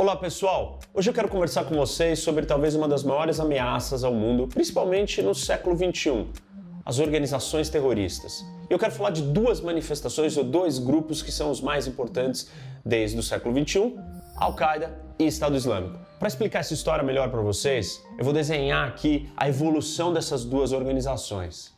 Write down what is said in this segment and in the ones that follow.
Olá pessoal! Hoje eu quero conversar com vocês sobre talvez uma das maiores ameaças ao mundo, principalmente no século XXI, as organizações terroristas. Eu quero falar de duas manifestações ou dois grupos que são os mais importantes desde o século XXI: Al-Qaeda e Estado Islâmico. Para explicar essa história melhor para vocês, eu vou desenhar aqui a evolução dessas duas organizações.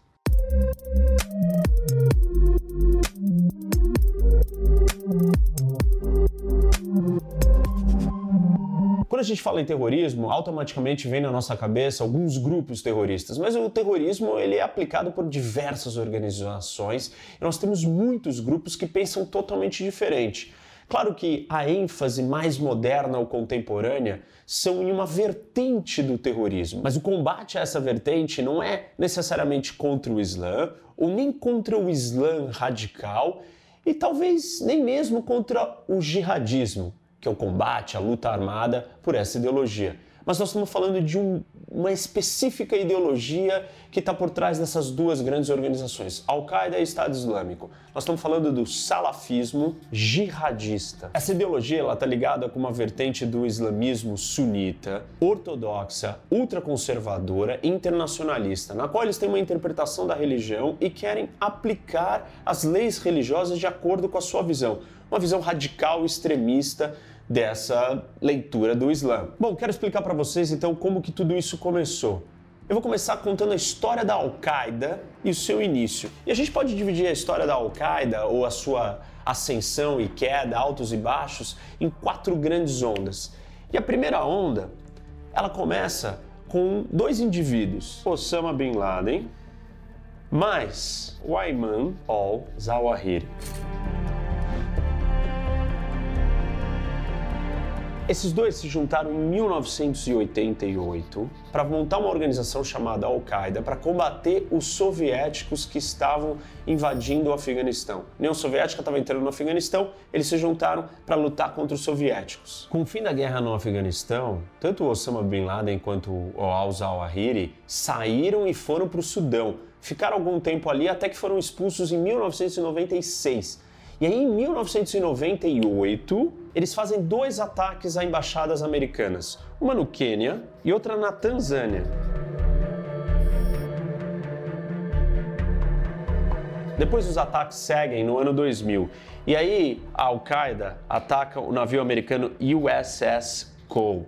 A gente fala em terrorismo, automaticamente vem na nossa cabeça alguns grupos terroristas, mas o terrorismo ele é aplicado por diversas organizações e nós temos muitos grupos que pensam totalmente diferente. Claro que a ênfase mais moderna ou contemporânea são em uma vertente do terrorismo, mas o combate a essa vertente não é necessariamente contra o Islã ou nem contra o Islã radical e talvez nem mesmo contra o jihadismo que é o combate, a luta armada por essa ideologia. Mas nós estamos falando de um, uma específica ideologia que está por trás dessas duas grandes organizações, Al-Qaeda e Estado Islâmico. Nós estamos falando do salafismo jihadista. Essa ideologia está ligada com uma vertente do islamismo sunita, ortodoxa, ultraconservadora e internacionalista, na qual eles têm uma interpretação da religião e querem aplicar as leis religiosas de acordo com a sua visão. Uma visão radical, extremista, dessa leitura do Islã. Bom, quero explicar para vocês então como que tudo isso começou. Eu vou começar contando a história da Al-Qaeda e o seu início. E a gente pode dividir a história da Al-Qaeda ou a sua ascensão e queda, altos e baixos, em quatro grandes ondas. E a primeira onda, ela começa com dois indivíduos, Osama Bin Laden mais o Ayman al-Zawahiri. Esses dois se juntaram em 1988 para montar uma organização chamada Al-Qaeda para combater os soviéticos que estavam invadindo o Afeganistão. A União Soviética estava entrando no Afeganistão, eles se juntaram para lutar contra os soviéticos. Com o fim da guerra no Afeganistão, tanto Osama Bin Laden quanto o al-Zawahiri saíram e foram para o Sudão. Ficaram algum tempo ali até que foram expulsos em 1996 e aí, em 1998, eles fazem dois ataques a embaixadas americanas, uma no Quênia e outra na Tanzânia. Depois os ataques seguem no ano 2000. E aí a Al-Qaeda ataca o navio americano USS Cole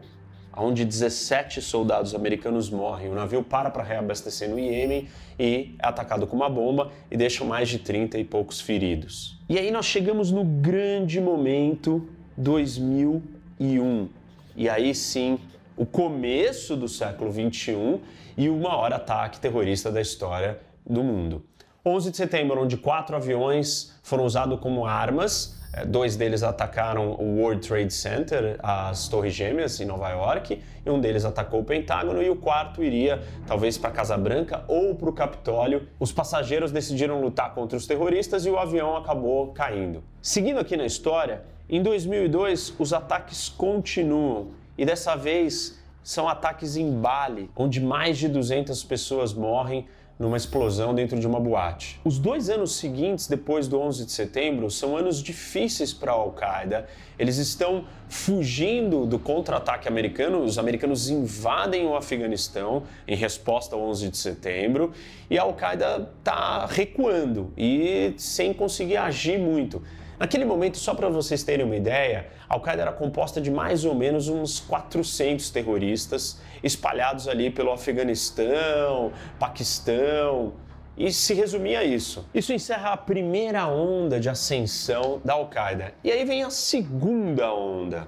onde 17 soldados americanos morrem. O navio para para reabastecer no Iêmen e é atacado com uma bomba e deixa mais de 30 e poucos feridos. E aí nós chegamos no grande momento 2001. E aí sim, o começo do século 21 e o maior ataque terrorista da história do mundo. 11 de setembro, onde quatro aviões foram usados como armas é, dois deles atacaram o World Trade Center, as Torres Gêmeas em Nova York, e um deles atacou o Pentágono e o quarto iria talvez para a Casa Branca ou para o Capitólio. Os passageiros decidiram lutar contra os terroristas e o avião acabou caindo. Seguindo aqui na história, em 2002 os ataques continuam e dessa vez são ataques em Bali, onde mais de 200 pessoas morrem numa explosão dentro de uma boate. Os dois anos seguintes, depois do 11 de setembro, são anos difíceis para a Al-Qaeda. Eles estão fugindo do contra-ataque americano, os americanos invadem o Afeganistão em resposta ao 11 de setembro e a Al-Qaeda está recuando e sem conseguir agir muito. Naquele momento, só para vocês terem uma ideia, a Al-Qaeda era composta de mais ou menos uns 400 terroristas espalhados ali pelo Afeganistão, Paquistão, e se resumia a isso. Isso encerra a primeira onda de ascensão da Al-Qaeda. E aí vem a segunda onda.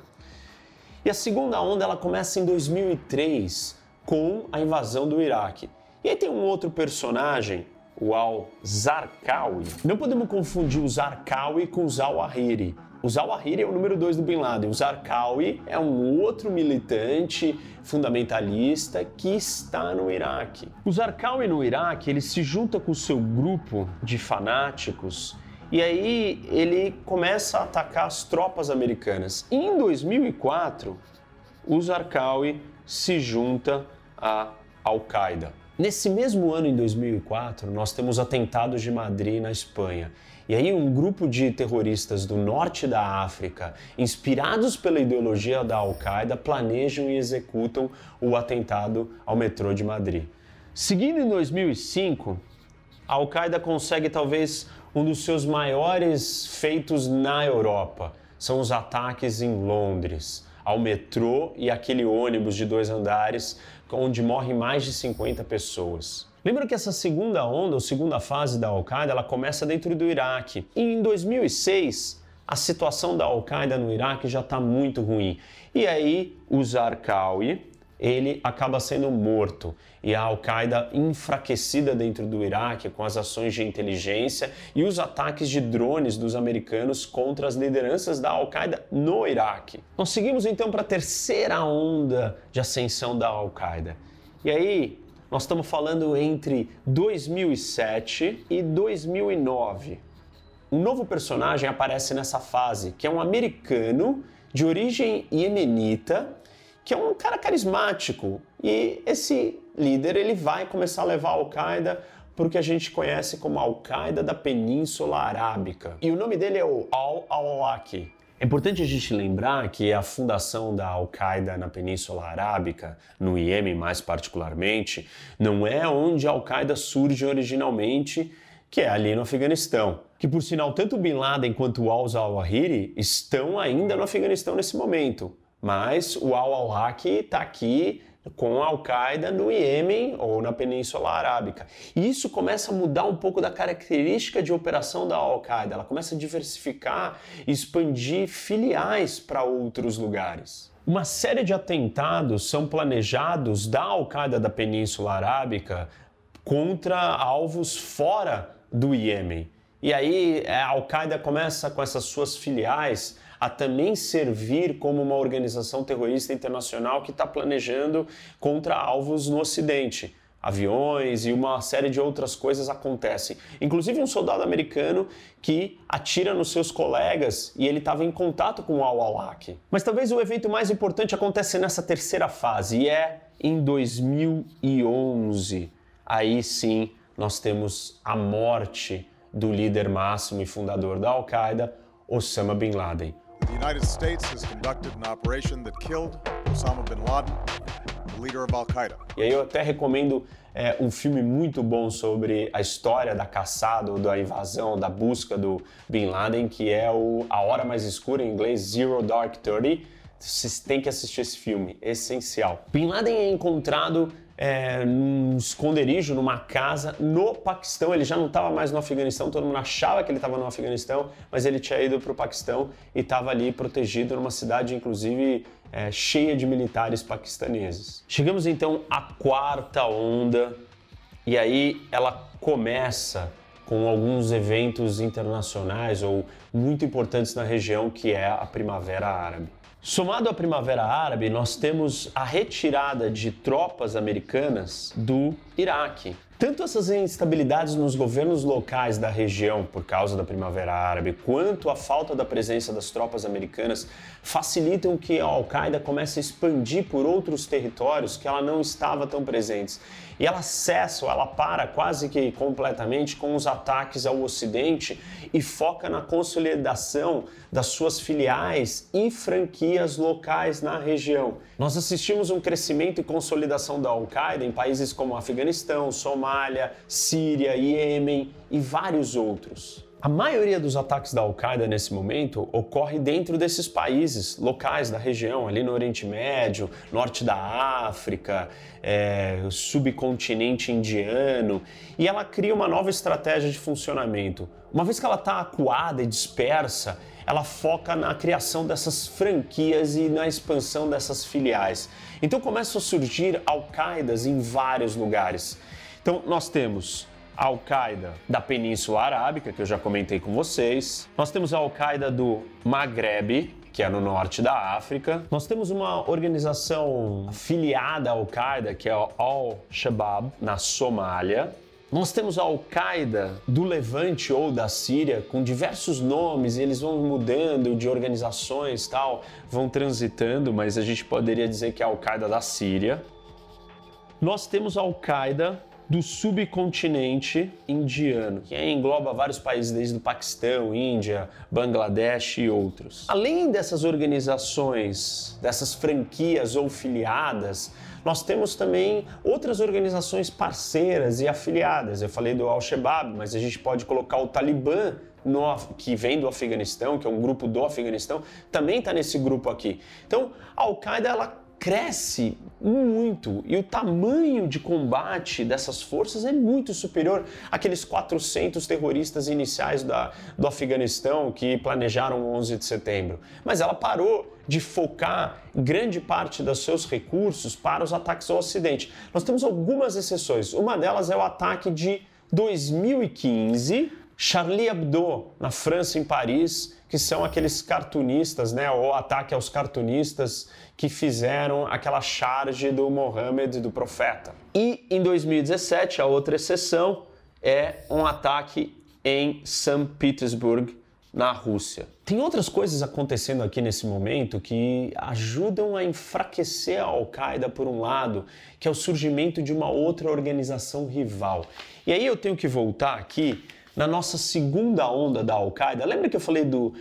E a segunda onda ela começa em 2003 com a invasão do Iraque. E aí tem um outro personagem o al-Zarqawi. Não podemos confundir o Zarqawi com o Zawahiri. O Zawahiri é o número 2 do Bin Laden. O Zarqawi é um outro militante fundamentalista que está no Iraque. O Zarqawi no Iraque, ele se junta com o seu grupo de fanáticos e aí ele começa a atacar as tropas americanas. E em 2004, o Zarqawi se junta à Al-Qaeda. Nesse mesmo ano, em 2004, nós temos atentados de Madrid na Espanha. E aí, um grupo de terroristas do norte da África, inspirados pela ideologia da Al-Qaeda, planejam e executam o atentado ao metrô de Madrid. Seguindo em 2005, a Al-Qaeda consegue talvez um dos seus maiores feitos na Europa. São os ataques em Londres, ao metrô e aquele ônibus de dois andares, onde morrem mais de 50 pessoas. Lembra que essa segunda onda, ou segunda fase da Al-Qaeda, ela começa dentro do Iraque. E em 2006, a situação da Al-Qaeda no Iraque já está muito ruim. E aí, o Zarqawi, ele acaba sendo morto e a Al-Qaeda enfraquecida dentro do Iraque com as ações de inteligência e os ataques de drones dos americanos contra as lideranças da Al-Qaeda no Iraque. Nós seguimos então para a terceira onda de ascensão da Al-Qaeda. E aí, nós estamos falando entre 2007 e 2009. Um novo personagem aparece nessa fase, que é um americano de origem iemenita, que é um cara carismático. E esse líder ele vai começar a levar a Al-Qaeda para o que a gente conhece como Al-Qaeda da Península Arábica. E o nome dele é o Al-Awlaki. É importante a gente lembrar que a fundação da Al-Qaeda na Península Arábica, no Iêmen mais particularmente, não é onde a Al-Qaeda surge originalmente, que é ali no Afeganistão. Que por sinal, tanto Bin Laden quanto al-Zawahiri estão ainda no Afeganistão nesse momento. Mas o al-Awlaki está aqui com a Al-Qaeda no Iêmen ou na Península Arábica. E isso começa a mudar um pouco da característica de operação da Al-Qaeda. Ela começa a diversificar expandir filiais para outros lugares. Uma série de atentados são planejados da Al-Qaeda da Península Arábica contra alvos fora do Iêmen. E aí a Al-Qaeda começa com essas suas filiais a também servir como uma organização terrorista internacional que está planejando contra alvos no Ocidente. Aviões e uma série de outras coisas acontecem. Inclusive um soldado americano que atira nos seus colegas e ele estava em contato com o Al-Awlaki. Mas talvez o evento mais importante acontece nessa terceira fase e é em 2011. Aí sim nós temos a morte do líder máximo e fundador da Al-Qaeda, Osama Bin Laden. The United States has conducted an operation that killed Osama bin Laden, the leader of Al-Qaeda. E aí eu até recomendo é, um filme muito bom sobre a história da caçada, da invasão, da busca do Bin Laden, que é o A Hora Mais Escura, em inglês Zero Dark Thirty. Vocês têm que assistir esse filme, essencial. Bin Laden é encontrado é, num esconderijo, numa casa no Paquistão. Ele já não estava mais no Afeganistão, todo mundo achava que ele estava no Afeganistão, mas ele tinha ido para o Paquistão e estava ali protegido numa cidade, inclusive, é, cheia de militares paquistaneses. Chegamos então à quarta onda, e aí ela começa com alguns eventos internacionais ou muito importantes na região, que é a Primavera Árabe. Somado à Primavera Árabe, nós temos a retirada de tropas americanas do Iraque. Tanto essas instabilidades nos governos locais da região por causa da Primavera Árabe, quanto a falta da presença das tropas americanas facilitam que a Al-Qaeda comece a expandir por outros territórios que ela não estava tão presentes. E ela cessa, ela para quase que completamente com os ataques ao Ocidente e foca na consolidação das suas filiais e franquias locais na região. Nós assistimos um crescimento e consolidação da Al-Qaeda em países como Afeganistão, Somália, Síria, Iêmen e vários outros. A maioria dos ataques da Al-Qaeda nesse momento ocorre dentro desses países locais da região, ali no Oriente Médio, norte da África, é, subcontinente indiano, e ela cria uma nova estratégia de funcionamento. Uma vez que ela está acuada e dispersa, ela foca na criação dessas franquias e na expansão dessas filiais. Então começam a surgir Al-Qaedas em vários lugares. Então nós temos Al-Qaeda da Península Arábica, que eu já comentei com vocês. Nós temos a Al-Qaeda do Maghreb, que é no norte da África. Nós temos uma organização filiada à Al-Qaeda, que é o Al-Shabaab, na Somália. Nós temos a Al-Qaeda do Levante ou da Síria, com diversos nomes, e eles vão mudando de organizações tal, vão transitando, mas a gente poderia dizer que é a Al-Qaeda da Síria. Nós temos a Al-Qaeda do subcontinente indiano, que engloba vários países desde o Paquistão, Índia, Bangladesh e outros. Além dessas organizações, dessas franquias ou filiadas, nós temos também outras organizações parceiras e afiliadas. Eu falei do Al-Shabaab, mas a gente pode colocar o Talibã no, que vem do Afeganistão, que é um grupo do Afeganistão, também está nesse grupo aqui. Então, a Al-Qaeda ela cresce muito e o tamanho de combate dessas forças é muito superior àqueles 400 terroristas iniciais da, do Afeganistão que planejaram o 11 de setembro. Mas ela parou de focar grande parte dos seus recursos para os ataques ao Ocidente. Nós temos algumas exceções. Uma delas é o ataque de 2015 Charlie Hebdo, na França, em Paris, que são aqueles cartunistas, né, o ataque aos cartunistas que fizeram aquela charge do Mohammed, do profeta. E em 2017, a outra exceção é um ataque em São Petersburgo, na Rússia. Tem outras coisas acontecendo aqui nesse momento que ajudam a enfraquecer a Al-Qaeda por um lado, que é o surgimento de uma outra organização rival. E aí eu tenho que voltar aqui na nossa segunda onda da Al-Qaeda. Lembra que eu falei do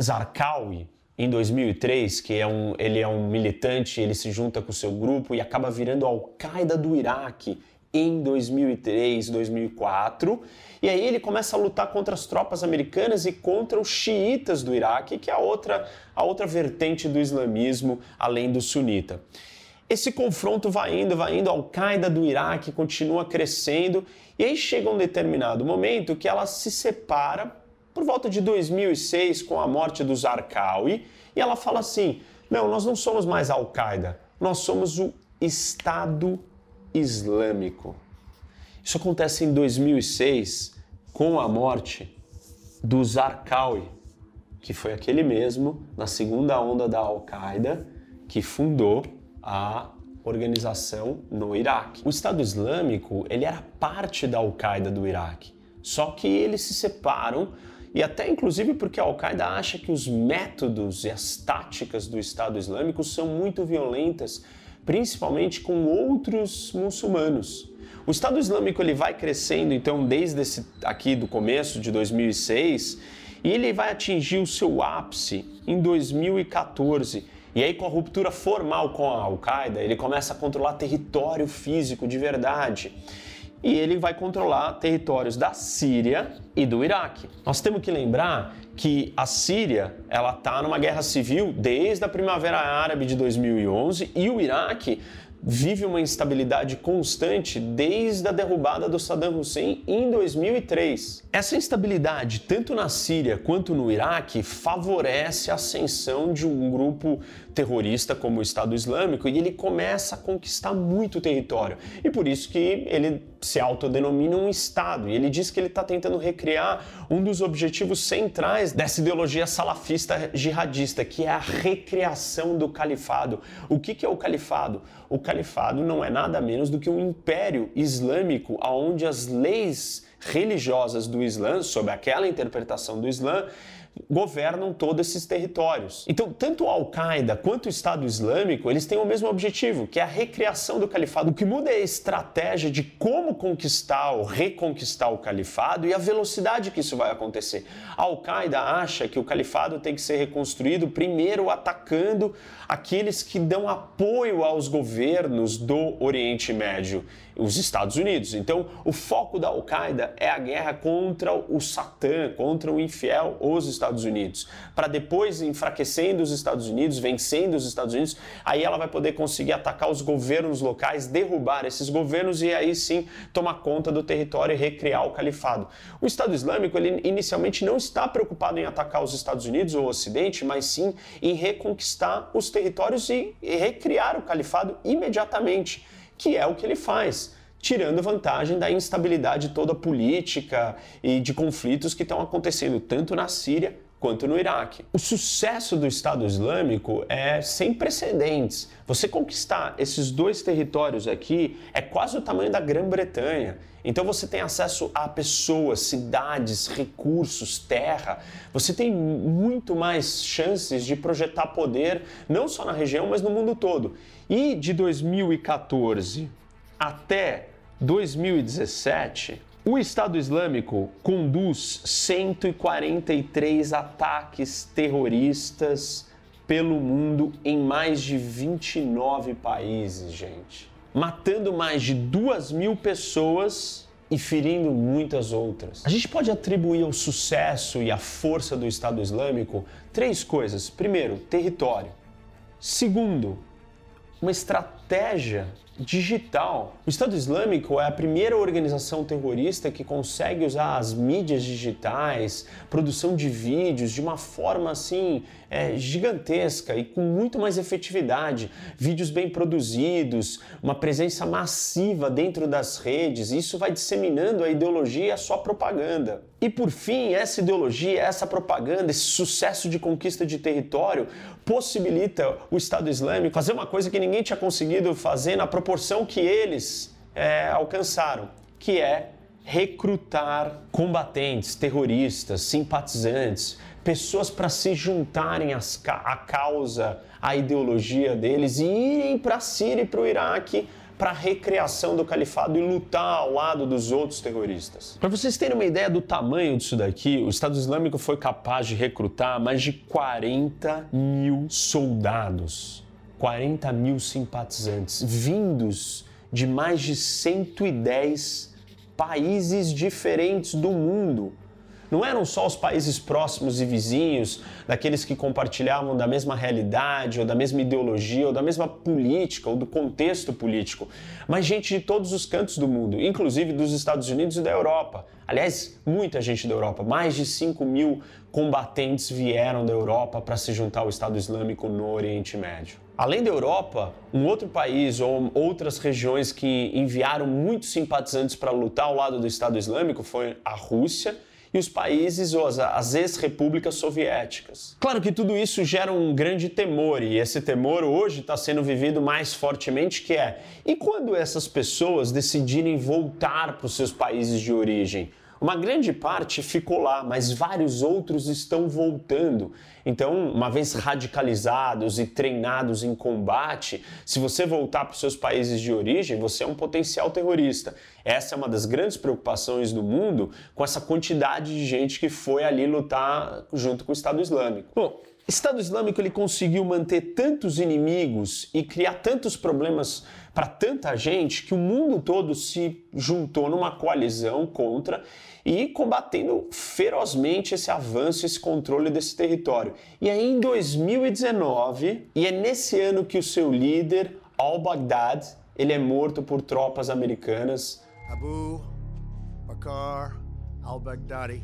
Zarqawi em 2003, que é um, ele é um militante, ele se junta com o seu grupo e acaba virando Al-Qaeda do Iraque em 2003, 2004. E aí ele começa a lutar contra as tropas americanas e contra os xiitas do Iraque, que é a outra, a outra vertente do islamismo, além do sunita. Esse confronto vai indo, vai indo, a Al-Qaeda do Iraque continua crescendo, e aí chega um determinado momento que ela se separa por volta de 2006 com a morte do Zarqawi, e ela fala assim: "Não, nós não somos mais Al-Qaeda, nós somos o Estado Islâmico". Isso acontece em 2006 com a morte do Zarqawi, que foi aquele mesmo na segunda onda da Al-Qaeda que fundou a organização no Iraque. O Estado Islâmico ele era parte da Al-Qaeda do Iraque, só que eles se separam e até inclusive porque a Al-Qaeda acha que os métodos e as táticas do Estado Islâmico são muito violentas, principalmente com outros muçulmanos. O Estado Islâmico ele vai crescendo então desde esse, aqui do começo de 2006 e ele vai atingir o seu ápice em 2014 e aí, com a ruptura formal com a Al-Qaeda, ele começa a controlar território físico de verdade. E ele vai controlar territórios da Síria e do Iraque. Nós temos que lembrar que a Síria ela está numa guerra civil desde a Primavera Árabe de 2011 e o Iraque vive uma instabilidade constante desde a derrubada do Saddam Hussein em 2003. Essa instabilidade, tanto na Síria quanto no Iraque, favorece a ascensão de um grupo terrorista como o Estado Islâmico e ele começa a conquistar muito território. E por isso que ele se autodenomina um Estado. E ele diz que ele está tentando recriar um dos objetivos centrais dessa ideologia salafista jihadista, que é a recriação do califado. O que, que é o califado? O califado não é nada menos do que um império islâmico onde as leis religiosas do Islã, sob aquela interpretação do Islã, governam todos esses territórios. Então, tanto a Al-Qaeda quanto o Estado Islâmico, eles têm o mesmo objetivo, que é a recriação do califado. O que muda é a estratégia de como conquistar ou reconquistar o califado e a velocidade que isso vai acontecer. A Al-Qaeda acha que o califado tem que ser reconstruído primeiro atacando aqueles que dão apoio aos governos do Oriente Médio os Estados Unidos. Então, o foco da Al-Qaeda é a guerra contra o Satã, contra o infiel, os Estados Unidos. Para depois, enfraquecendo os Estados Unidos, vencendo os Estados Unidos, aí ela vai poder conseguir atacar os governos locais, derrubar esses governos e aí sim tomar conta do território e recriar o califado. O Estado Islâmico, ele inicialmente não está preocupado em atacar os Estados Unidos ou o Ocidente, mas sim em reconquistar os territórios e recriar o califado imediatamente que é o que ele faz, tirando vantagem da instabilidade toda política e de conflitos que estão acontecendo tanto na Síria quanto no Iraque. O sucesso do Estado Islâmico é sem precedentes. Você conquistar esses dois territórios aqui é quase o tamanho da Grã-Bretanha. Então você tem acesso a pessoas, cidades, recursos, terra. Você tem muito mais chances de projetar poder não só na região, mas no mundo todo. E de 2014 até 2017, o Estado Islâmico conduz 143 ataques terroristas pelo mundo em mais de 29 países, gente. Matando mais de 2 mil pessoas e ferindo muitas outras. A gente pode atribuir ao sucesso e à força do Estado Islâmico três coisas. Primeiro, território. Segundo, uma estratégia digital. O Estado Islâmico é a primeira organização terrorista que consegue usar as mídias digitais, produção de vídeos de uma forma assim é, gigantesca e com muito mais efetividade. Vídeos bem produzidos, uma presença massiva dentro das redes. Isso vai disseminando a ideologia e a sua propaganda. E por fim, essa ideologia, essa propaganda, esse sucesso de conquista de território possibilita o Estado Islâmico fazer uma coisa que ninguém tinha conseguido fazer na proporção que eles é, alcançaram, que é recrutar combatentes, terroristas, simpatizantes, pessoas para se juntarem à causa, à ideologia deles e irem para a Síria e para o Iraque para a recriação do califado e lutar ao lado dos outros terroristas. Para vocês terem uma ideia do tamanho disso daqui, o Estado Islâmico foi capaz de recrutar mais de 40 mil soldados 40 mil simpatizantes vindos de mais de 110 países diferentes do mundo. Não eram só os países próximos e vizinhos, daqueles que compartilhavam da mesma realidade, ou da mesma ideologia, ou da mesma política, ou do contexto político, mas gente de todos os cantos do mundo, inclusive dos Estados Unidos e da Europa. Aliás, muita gente da Europa, mais de 5 mil combatentes vieram da Europa para se juntar ao Estado Islâmico no Oriente Médio. Além da Europa, um outro país ou outras regiões que enviaram muitos simpatizantes para lutar ao lado do Estado Islâmico foi a Rússia e os países ou as ex-repúblicas soviéticas. Claro que tudo isso gera um grande temor e esse temor hoje está sendo vivido mais fortemente que é e quando essas pessoas decidirem voltar para os seus países de origem? Uma grande parte ficou lá, mas vários outros estão voltando. Então, uma vez radicalizados e treinados em combate, se você voltar para os seus países de origem, você é um potencial terrorista. Essa é uma das grandes preocupações do mundo com essa quantidade de gente que foi ali lutar junto com o Estado Islâmico. Bom, Estado Islâmico ele conseguiu manter tantos inimigos e criar tantos problemas para tanta gente que o mundo todo se juntou numa coalizão contra e combatendo ferozmente esse avanço, esse controle desse território. E aí em 2019, e é nesse ano que o seu líder, al-Baghdad, ele é morto por tropas americanas. Abu Bakr al-Baghdadi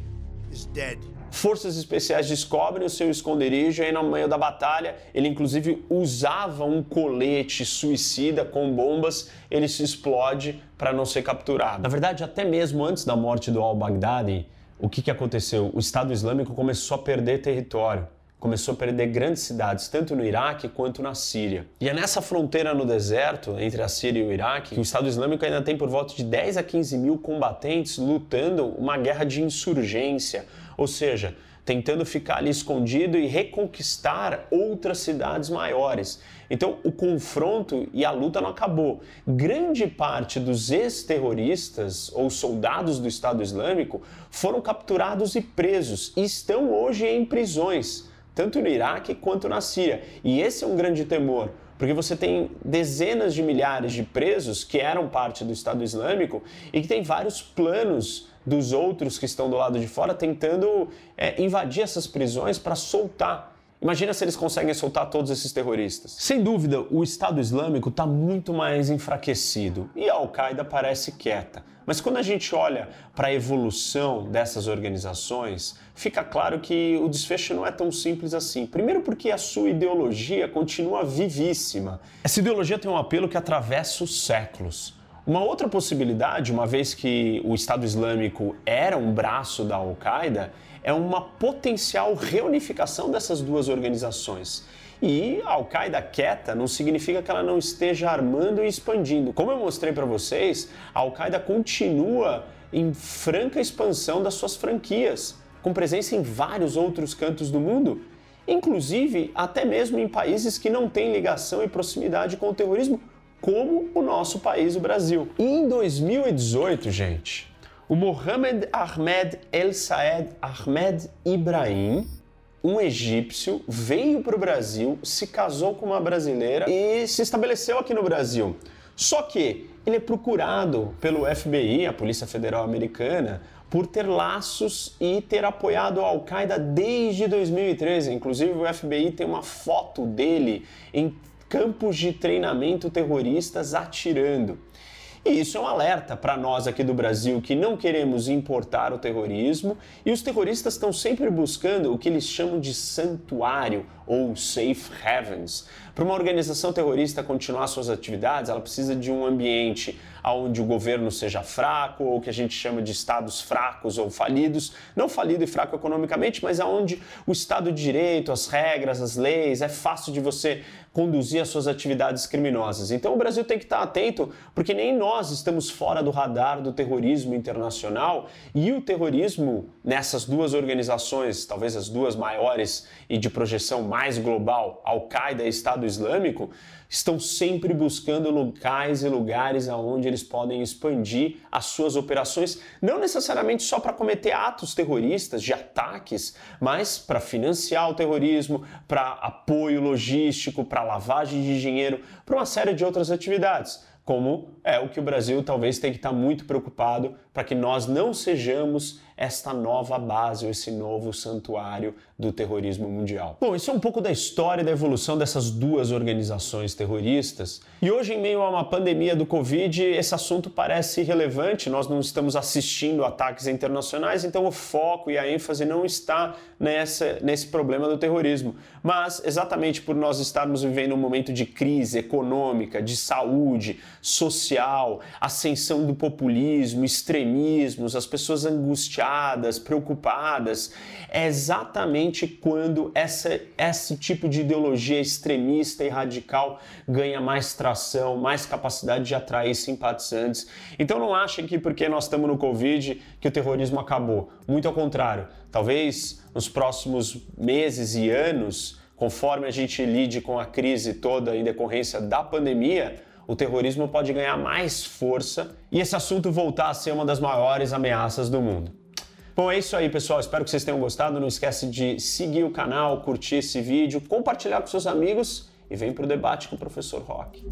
is dead. Forças especiais descobrem o seu esconderijo e aí no meio da batalha ele inclusive usava um colete suicida com bombas, ele se explode para não ser capturado. Na verdade, até mesmo antes da morte do al-Baghdadi, o que, que aconteceu? O Estado Islâmico começou a perder território começou a perder grandes cidades, tanto no Iraque quanto na Síria. E é nessa fronteira no deserto, entre a Síria e o Iraque, que o Estado Islâmico ainda tem por volta de 10 a 15 mil combatentes lutando uma guerra de insurgência, ou seja, tentando ficar ali escondido e reconquistar outras cidades maiores. Então, o confronto e a luta não acabou. Grande parte dos ex-terroristas ou soldados do Estado Islâmico foram capturados e presos e estão hoje em prisões, tanto no Iraque quanto na Síria. E esse é um grande temor, porque você tem dezenas de milhares de presos que eram parte do Estado Islâmico e que têm vários planos dos outros que estão do lado de fora tentando é, invadir essas prisões para soltar. Imagina se eles conseguem soltar todos esses terroristas. Sem dúvida, o Estado Islâmico está muito mais enfraquecido e a Al-Qaeda parece quieta. Mas quando a gente olha para a evolução dessas organizações, fica claro que o desfecho não é tão simples assim. Primeiro, porque a sua ideologia continua vivíssima. Essa ideologia tem um apelo que atravessa os séculos. Uma outra possibilidade, uma vez que o Estado Islâmico era um braço da Al-Qaeda, é uma potencial reunificação dessas duas organizações. E a Al-Qaeda quieta não significa que ela não esteja armando e expandindo. Como eu mostrei para vocês, a Al-Qaeda continua em franca expansão das suas franquias, com presença em vários outros cantos do mundo, inclusive até mesmo em países que não têm ligação e proximidade com o terrorismo, como o nosso país, o Brasil. E em 2018, gente, o Mohamed Ahmed El Saed Ahmed Ibrahim, um egípcio, veio para o Brasil, se casou com uma brasileira e se estabeleceu aqui no Brasil. Só que ele é procurado pelo FBI, a Polícia Federal Americana, por ter laços e ter apoiado a Al-Qaeda desde 2013. Inclusive, o FBI tem uma foto dele em campos de treinamento terroristas atirando. E isso é um alerta para nós aqui do Brasil que não queremos importar o terrorismo e os terroristas estão sempre buscando o que eles chamam de santuário ou safe havens. Para uma organização terrorista continuar suas atividades, ela precisa de um ambiente onde o governo seja fraco ou que a gente chama de estados fracos ou falidos, não falido e fraco economicamente, mas aonde o Estado de Direito, as regras, as leis, é fácil de você conduzir as suas atividades criminosas. Então o Brasil tem que estar atento, porque nem nós estamos fora do radar do terrorismo internacional e o terrorismo nessas duas organizações, talvez as duas maiores e de projeção mais global, Al-Qaeda e Estado Islâmico, estão sempre buscando locais e lugares aonde eles podem expandir as suas operações, não necessariamente só para cometer atos terroristas, de ataques, mas para financiar o terrorismo, para apoio logístico, para lavagem de dinheiro, para uma série de outras atividades como é o que o Brasil talvez tenha que estar muito preocupado para que nós não sejamos esta nova base, ou esse novo santuário do terrorismo mundial. Bom, isso é um pouco da história da evolução dessas duas organizações terroristas. E hoje, em meio a uma pandemia do Covid, esse assunto parece irrelevante, nós não estamos assistindo ataques internacionais, então o foco e a ênfase não está nessa, nesse problema do terrorismo. Mas, exatamente por nós estarmos vivendo um momento de crise econômica, de saúde, social, ascensão do populismo, extremismos, as pessoas angustiadas, preocupadas, é exatamente quando essa, esse tipo de ideologia extremista e radical ganha mais tração, mais capacidade de atrair simpatizantes. Então não achem que porque nós estamos no Covid que o terrorismo acabou. Muito ao contrário. Talvez nos próximos meses e anos, conforme a gente lide com a crise toda em decorrência da pandemia, o terrorismo pode ganhar mais força e esse assunto voltar a ser uma das maiores ameaças do mundo. Bom, é isso aí, pessoal. Espero que vocês tenham gostado. Não esquece de seguir o canal, curtir esse vídeo, compartilhar com seus amigos e vem para o debate com o professor Rock.